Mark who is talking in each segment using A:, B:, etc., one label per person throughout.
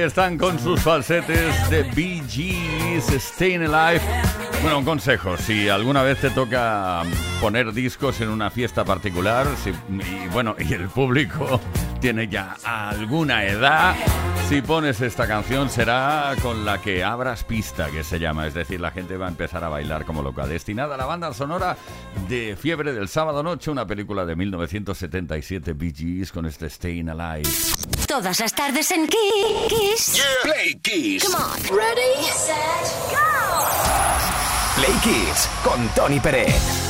A: Están con sus falsetes de Gees, Staying Alive. Bueno, un consejo, si alguna vez te toca poner discos en una fiesta particular, y bueno, y el público tiene ya alguna edad, si pones esta canción será con la que abras pista, que se llama, es decir, la gente va a empezar a bailar como loca. Destinada a la banda sonora de Fiebre del Sábado Noche, una película de 1977, Bee Gees, con este Staying Alive.
B: Todas las tardes en Kiss.
C: Play Kiss.
B: Come on. Ready, set, go.
C: Play Kiss con Tony Pérez.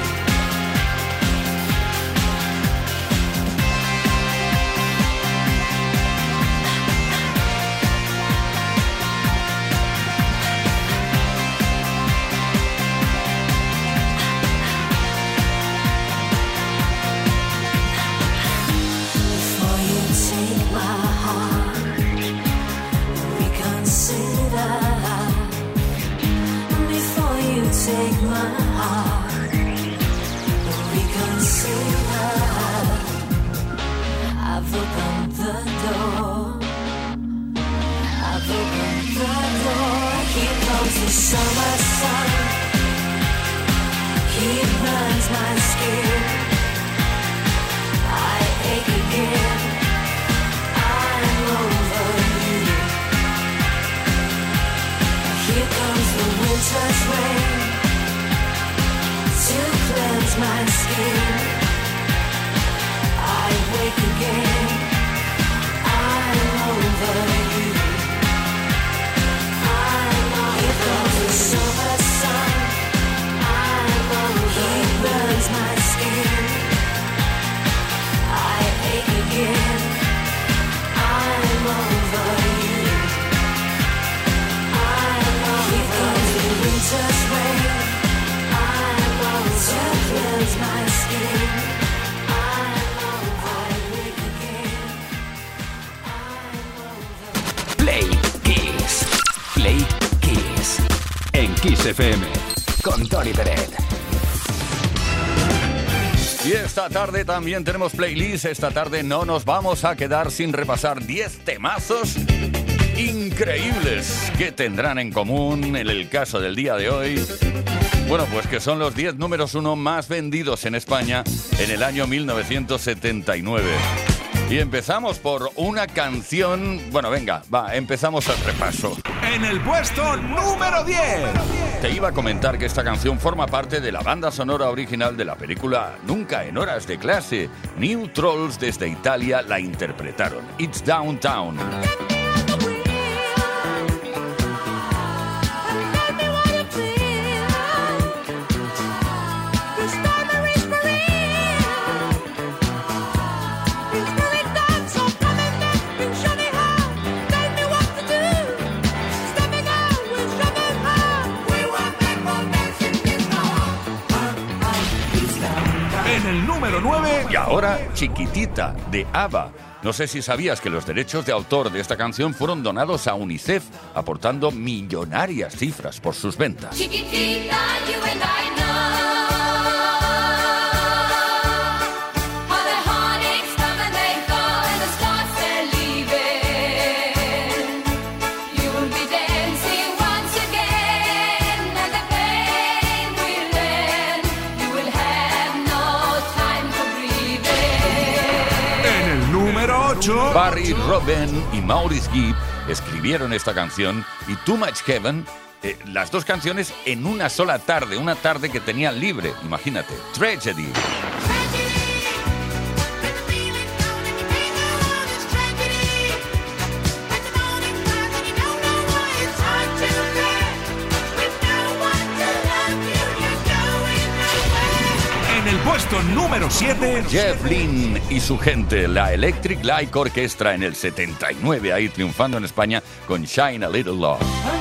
C: I've the door. I've the door. Here comes the summer sun. Burns my skin. I ache again. I'm over you. Here comes the winter's rain to cleanse my skin. I wake again.
A: Y esta tarde también tenemos playlist. Esta tarde no nos vamos a quedar sin repasar 10 temazos increíbles que tendrán en común en el caso del día de hoy. Bueno, pues que son los 10 números uno más vendidos en España en el año 1979. Y empezamos por una canción. Bueno, venga, va, empezamos el repaso.
D: En el puesto número 10.
A: Te iba a comentar que esta canción forma parte de la banda sonora original de la película Nunca en horas de clase. New Trolls desde Italia la interpretaron. It's Downtown. Y ahora, Chiquitita, de ABBA. No sé si sabías que los derechos de autor de esta canción fueron donados a UNICEF, aportando millonarias cifras por sus ventas. Barry Robin y Maurice Gibb escribieron esta canción y Too Much Heaven, eh, las dos canciones en una sola tarde, una tarde que tenían libre, imagínate, Tragedy.
D: Puesto número 7.
A: Jeff Lynne y su gente, la Electric Light Orchestra en el 79, ahí triunfando en España con Shine a Little Love.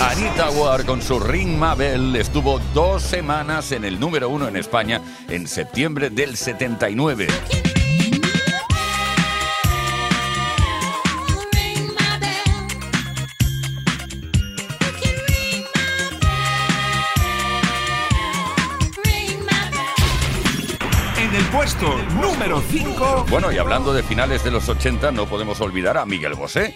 A: Anita Ward con su Ring Mabel estuvo dos semanas en el número uno en España en septiembre del 79.
D: En el puesto número 5.
A: Bueno, y hablando de finales de los 80, no podemos olvidar a Miguel Bosé.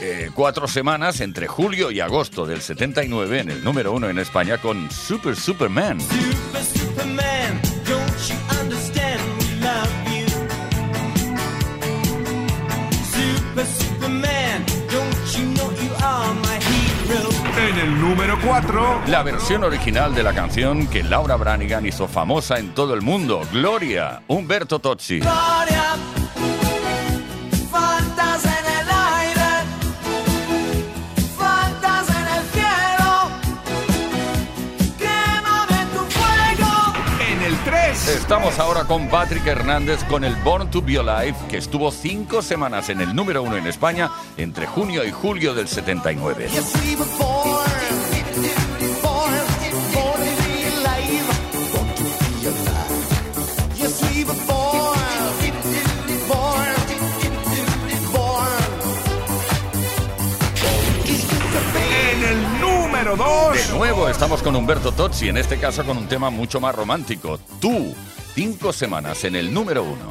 A: Eh, cuatro semanas entre julio y agosto del 79 en el número uno en España con Super Superman.
E: Super Superman, don't you understand we love you? Super Superman, don't you know you are my hero?
D: En el número 4.
A: La versión original de la canción que Laura Branigan hizo famosa en todo el mundo, Gloria, Humberto Tozzi.
E: Gloria,
D: 3.
A: Estamos ahora con Patrick Hernández con el Born to Be Alive, que estuvo cinco semanas en el número uno en España entre junio y julio del 79.
E: Yes, we were born, born, born to be alive. Born to be alive. Yes, we were born, born, born.
D: En el número 2.
A: De nuevo estamos con Humberto Tozzi, en este caso con un tema mucho más romántico. Tú, cinco semanas en el número uno.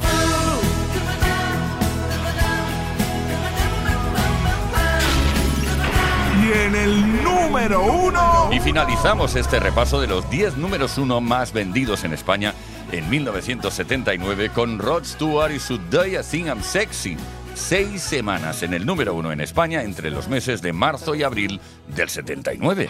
D: Y en el número 1.
A: Y finalizamos este repaso de los 10 números uno más vendidos en España en 1979 con Rod Stewart y su Do You Think I'm Sexy. Seis semanas en el número uno en España entre los meses de marzo y abril del 79.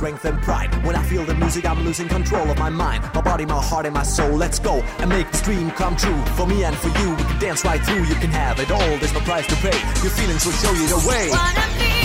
F: Strength and pride. When I feel the music, I'm losing control of my mind, my body, my heart, and my soul. Let's go and make this dream come true. For me and for you, we can dance right through. You can have it all, there's no price to pay. Your feelings will show you the way.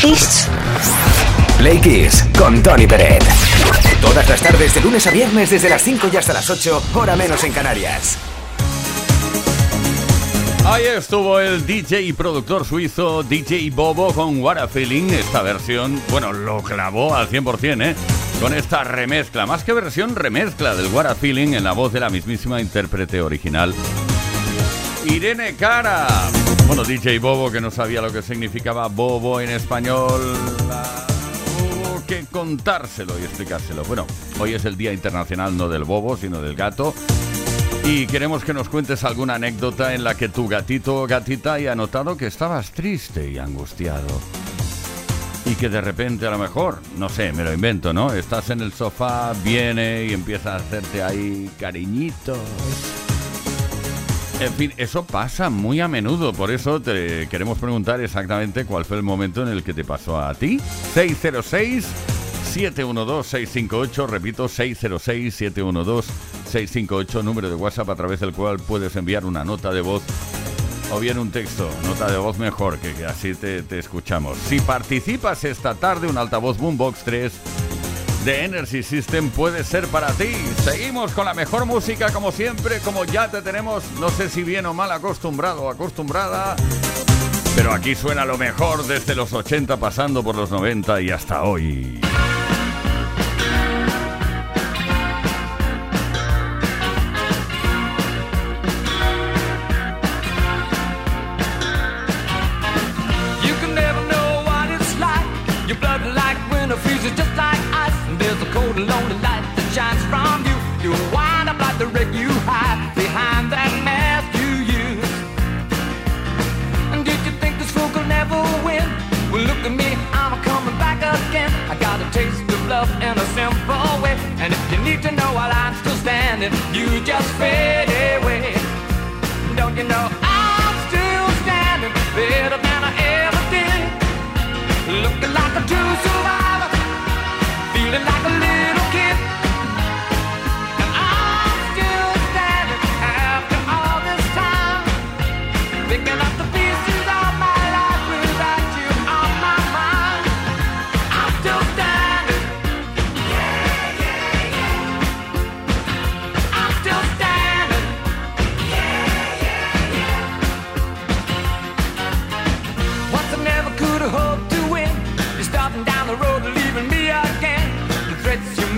B: Kiss.
G: Play Kiss con Tony Pérez. Todas las tardes de lunes a viernes desde las 5 y hasta las 8, hora menos en Canarias.
A: Ahí estuvo el DJ y productor suizo DJ Bobo con What a Feeling. Esta versión, bueno, lo clavó al 100%, ¿eh? Con esta remezcla, más que versión, remezcla del What a Feeling en la voz de la mismísima intérprete original. Irene Cara. Bueno, DJ Bobo que no sabía lo que significaba Bobo en español. Hubo que contárselo y explicárselo. Bueno, hoy es el Día Internacional no del Bobo, sino del gato. Y queremos que nos cuentes alguna anécdota en la que tu gatito o gatita haya notado que estabas triste y angustiado. Y que de repente a lo mejor, no sé, me lo invento, ¿no? Estás en el sofá, viene y empieza a hacerte ahí cariñitos. En fin, eso pasa muy a menudo, por eso te queremos preguntar exactamente cuál fue el momento en el que te pasó a ti. 606 712-658, repito, 606-712-658, número de WhatsApp a través del cual puedes enviar una nota de voz o bien un texto, nota de voz mejor, que, así te, te escuchamos. Si participas esta tarde, un altavoz Boombox 3 de Energy System puede ser para ti. Seguimos con la mejor música como siempre, como ya te tenemos, no sé si bien o mal acostumbrado acostumbrada. Pero aquí suena lo mejor desde los 80 pasando por los 90 y hasta hoy.
H: am forward. And if you need to know while I'm still standing, you just fade away. Don't you know I'm still standing better than I ever did? Looking like a true survivor, feeling like a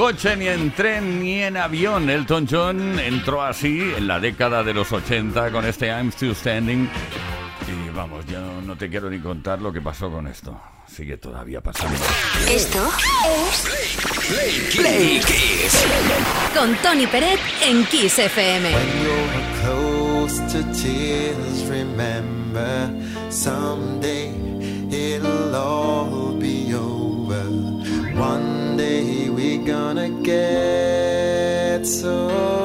A: coche, ni en tren, ni en avión. Elton John entró así en la década de los 80 con este I'm Still Standing. Y vamos, yo no te quiero ni contar lo que pasó con esto. Sigue todavía pasando.
I: Esto es
J: Play, Play, Play Kiss.
I: Con Tony Peret en Kiss FM.
E: When gonna get so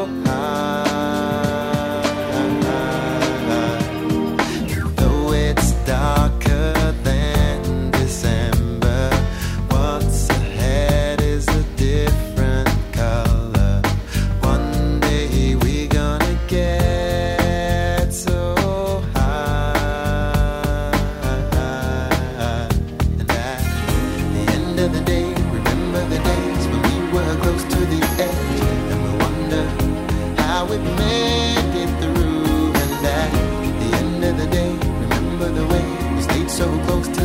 E: so close to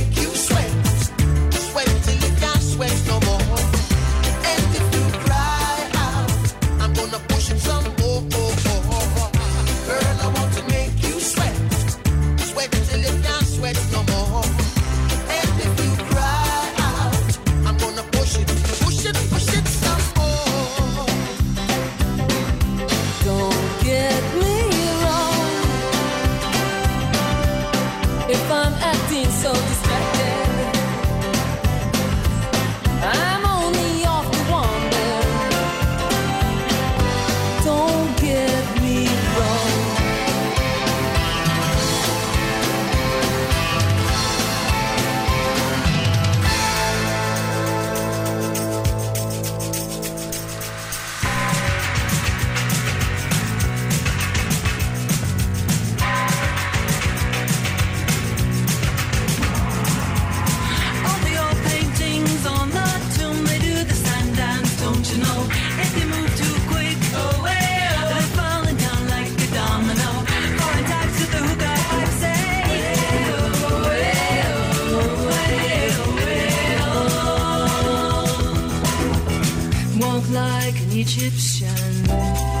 C: like an Egyptian.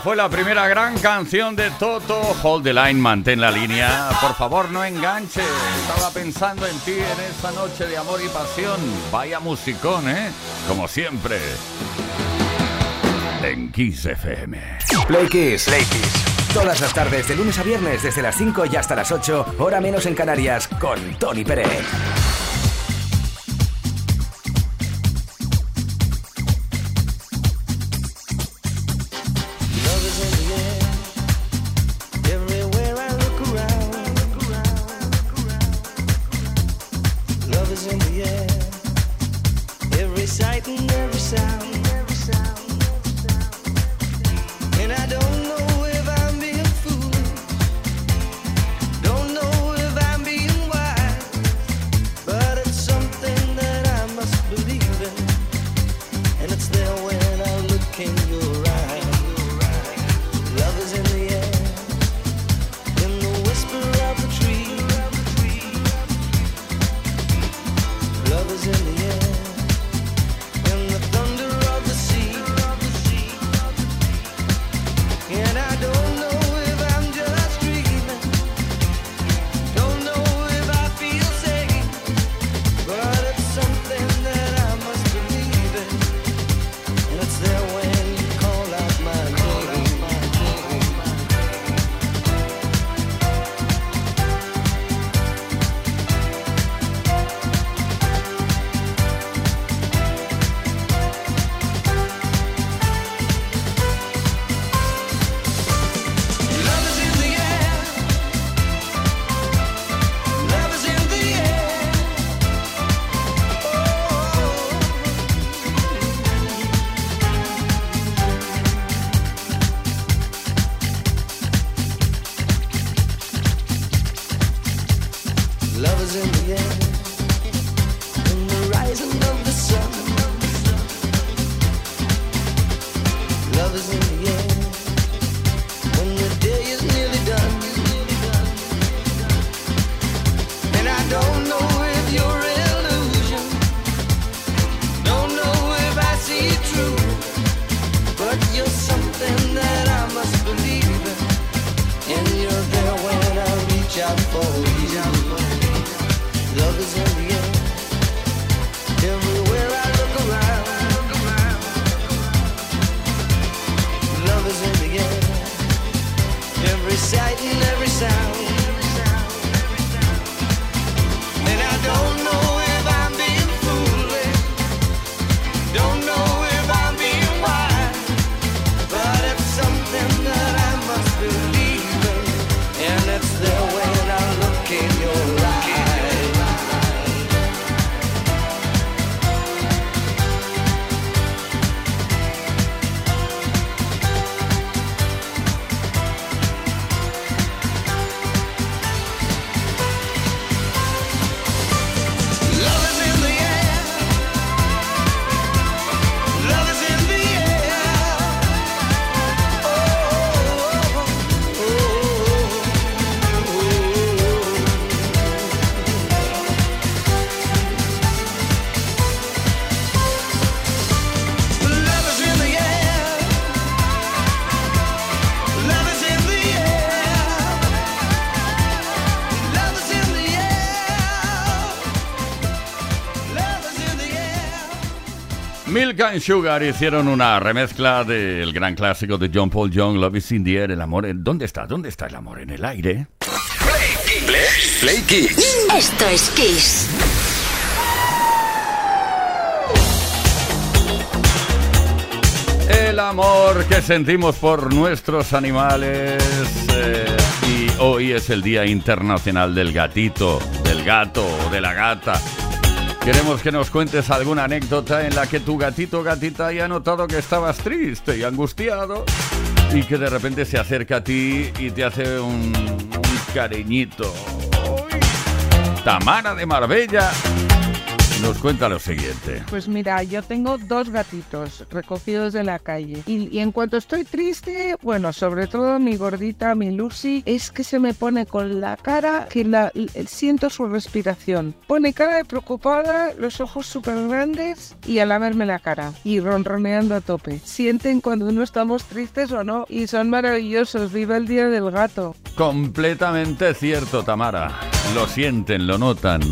A: Fue la primera gran canción de Toto. Hold the line, mantén la línea. Por favor, no enganche. Estaba pensando en ti en esta noche de amor y pasión. Vaya musicón, ¿eh? Como siempre. En Kiss FM.
J: Play Kiss. Todas las tardes, de lunes a viernes, desde las 5 y hasta las 8, hora menos en Canarias, con Tony Pérez.
E: And
A: Sugar hicieron una remezcla del gran clásico de John Paul Young, Love is in the air, el amor. en- ¿Dónde está? ¿Dónde está el amor? ¿En el aire?
J: Play Kiss.
I: Esto es Kiss.
A: El amor que sentimos por nuestros animales. eh, y hoy es el Día Internacional del Gatito, del gato o de la gata. Queremos que nos cuentes alguna anécdota en la que tu gatito o gatita haya notado que estabas triste y angustiado y que de repente se acerca a ti y te hace un, un cariñito. Tamara de Marbella
C: nos cuenta lo siguiente.
K: Pues mira, yo tengo dos gatitos recogidos de la calle. Y, y en cuanto estoy triste, bueno, sobre todo mi gordita, mi Lucy, es que se me pone con la cara que la, siento su respiración. Pone cara de preocupada, los ojos súper grandes y a la cara. Y ronroneando a tope. Sienten cuando no estamos tristes o no. Y son maravillosos. Viva el día del gato.
C: Completamente cierto, Tamara. Lo sienten, lo notan.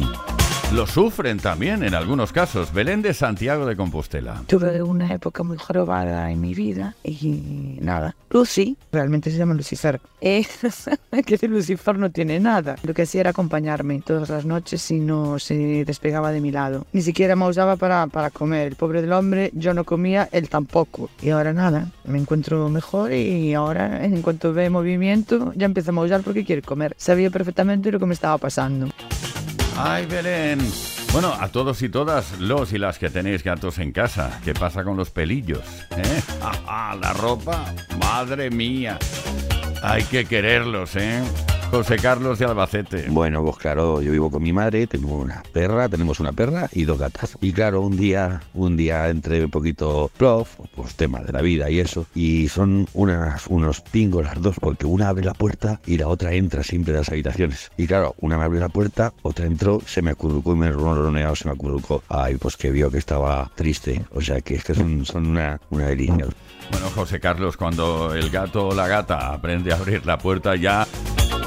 C: Lo sufren también en algunos casos. Belén de Santiago de Compostela.
L: Tuve una época muy jorobada en mi vida y nada. Lucy, realmente se llama Lucifer. Eh, que Lucifer no tiene nada. Lo que hacía era acompañarme todas las noches y no se despegaba de mi lado. Ni siquiera me usaba para, para comer. El pobre del hombre, yo no comía, él tampoco. Y ahora nada, me encuentro mejor y ahora en cuanto ve movimiento ya empieza a maullar porque quiere comer. Sabía perfectamente lo que me estaba pasando.
C: Ay, Belén. Bueno, a todos y todas los y las que tenéis gatos en casa, ¿qué pasa con los pelillos? ¿Eh? Ah, ah, la ropa, madre mía. Hay que quererlos, ¿eh? José Carlos de Albacete.
M: Bueno, pues claro, yo vivo con mi madre, tengo una perra, tenemos una perra y dos gatas. Y claro, un día, un día entre un poquito plof, pues tema de la vida y eso. Y son unas, unos pingos las dos, porque una abre la puerta y la otra entra siempre a las habitaciones. Y claro, una me abre la puerta, otra entró, se me acurrucó y me ronroneado, se me acurrucó. Ay, pues que vio que estaba triste. O sea que es que son, son una, una delicia.
C: Bueno, José Carlos, cuando el gato o la gata aprende a abrir la puerta ya...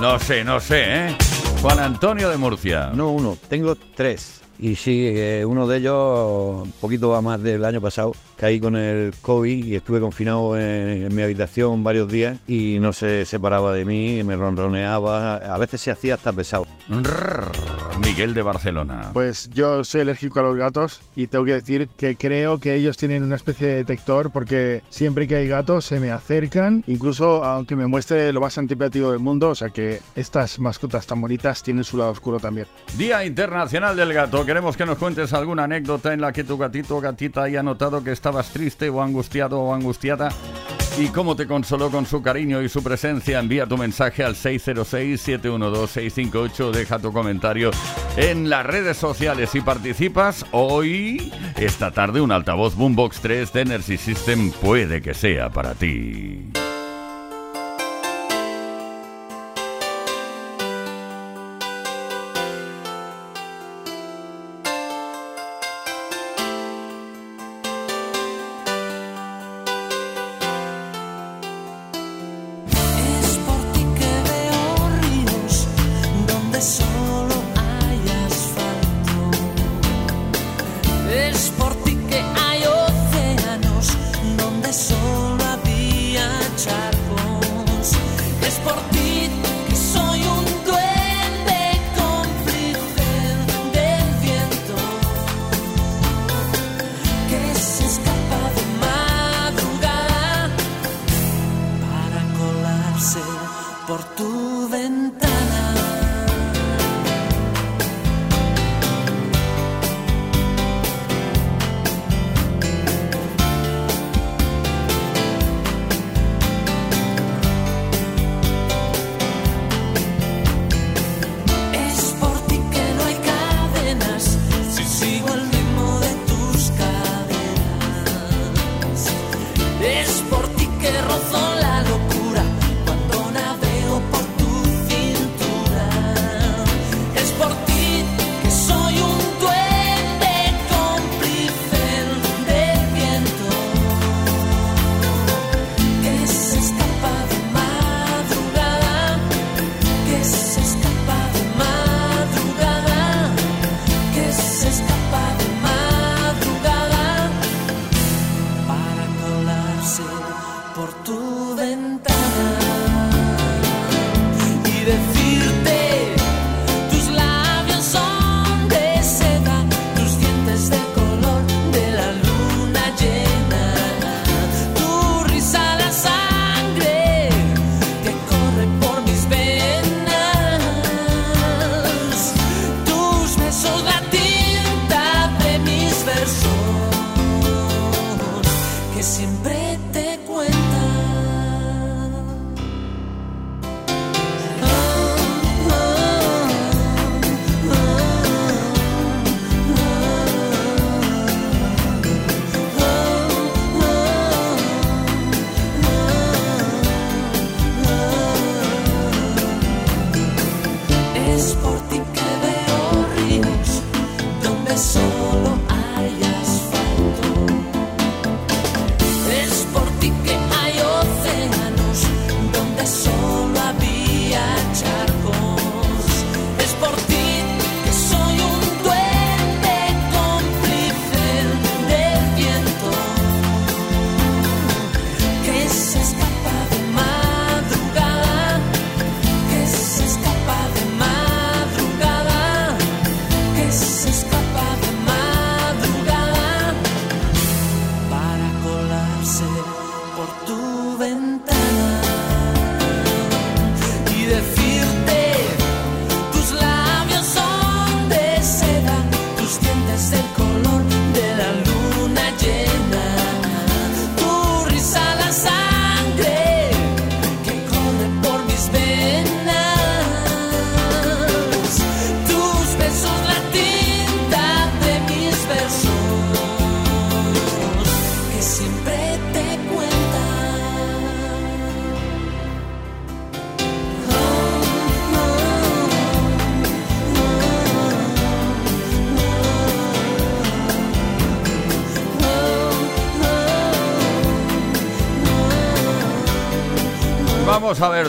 C: No sé, no sé, ¿eh? Juan Antonio de Murcia.
A: No uno, tengo tres. Y sí, eh, uno de ellos, un poquito más del año pasado, caí con el COVID y estuve confinado en, en mi habitación varios días y no se separaba de mí, me ronroneaba, a veces se hacía hasta pesado.
C: Miguel de Barcelona.
N: Pues yo soy alérgico a los gatos y tengo que decir que creo que ellos tienen una especie de detector porque siempre que hay gatos se me acercan, incluso aunque me muestre lo más antipático del mundo, o sea que estas mascotas tan bonitas tienen su lado oscuro también.
C: Día Internacional del Gato. Queremos que nos cuentes alguna anécdota en la que tu gatito o gatita haya notado que estabas triste o angustiado o angustiada. ¿Y cómo te consoló con su cariño y su presencia? Envía tu mensaje al 606-712-658. Deja tu comentario en las redes sociales y participas. Hoy, esta tarde, un altavoz Boombox 3 de Energy System puede que sea para ti.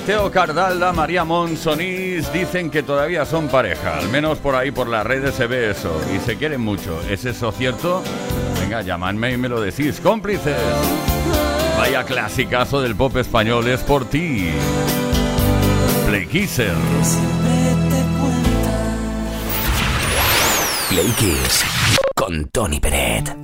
A: Teo Cardalda, María Monsonís dicen que todavía son pareja. Al menos por ahí, por las redes se ve eso. Y se quieren mucho. ¿Es eso cierto? Venga, llamadme y me lo decís. Cómplices. Vaya clasicazo del pop español es por ti. Play Kisser.
J: Con Tony Peret.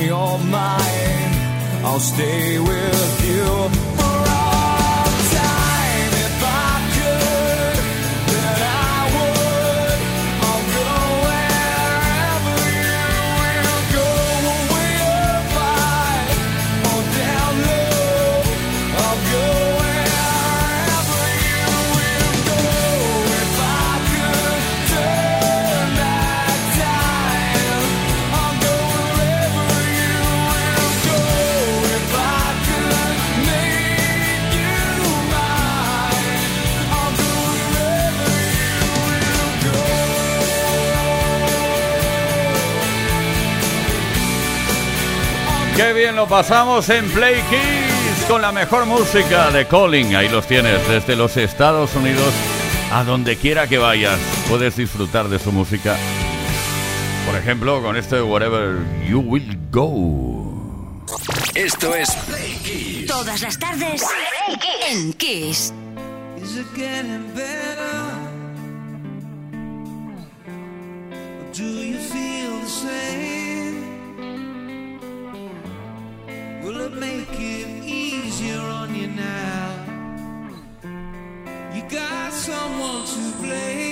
O: me all mine. I'll stay with you.
A: Qué bien lo pasamos en Play Kiss con la mejor música de Calling. Ahí los tienes, desde los Estados Unidos a donde quiera que vayas. Puedes disfrutar de su música. Por ejemplo, con este Wherever You Will Go.
J: Esto es Play Kiss.
I: Todas las tardes en Kiss.
O: Is it got someone to blame.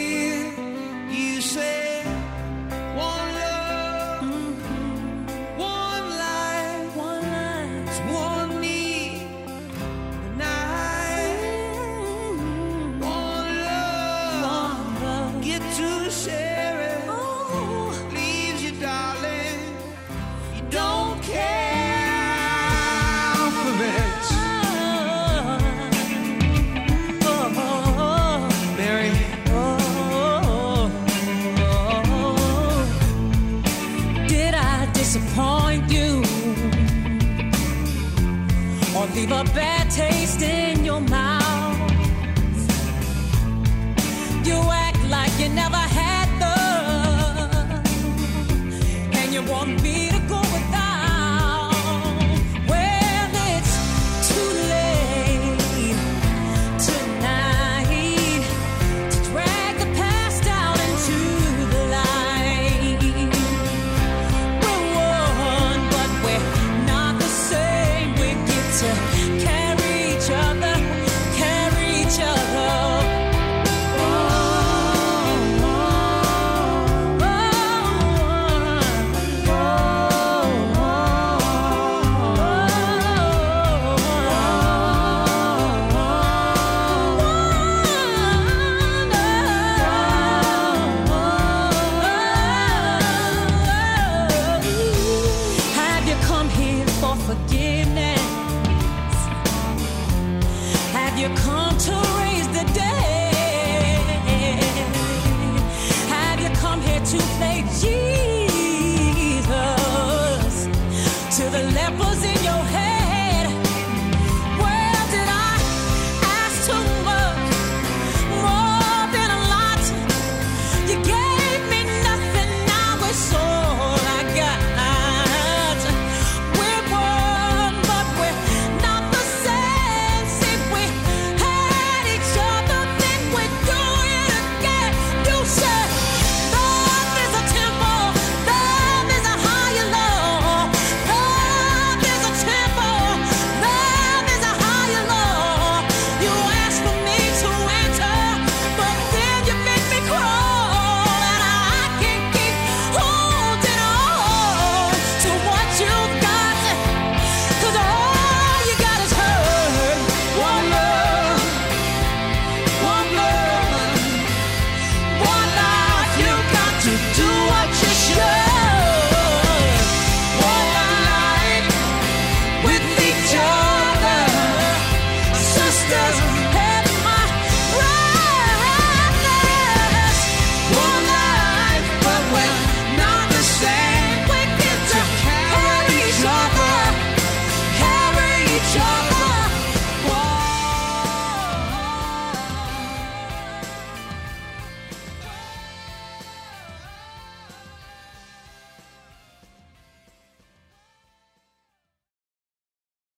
O: To
C: raise the dead?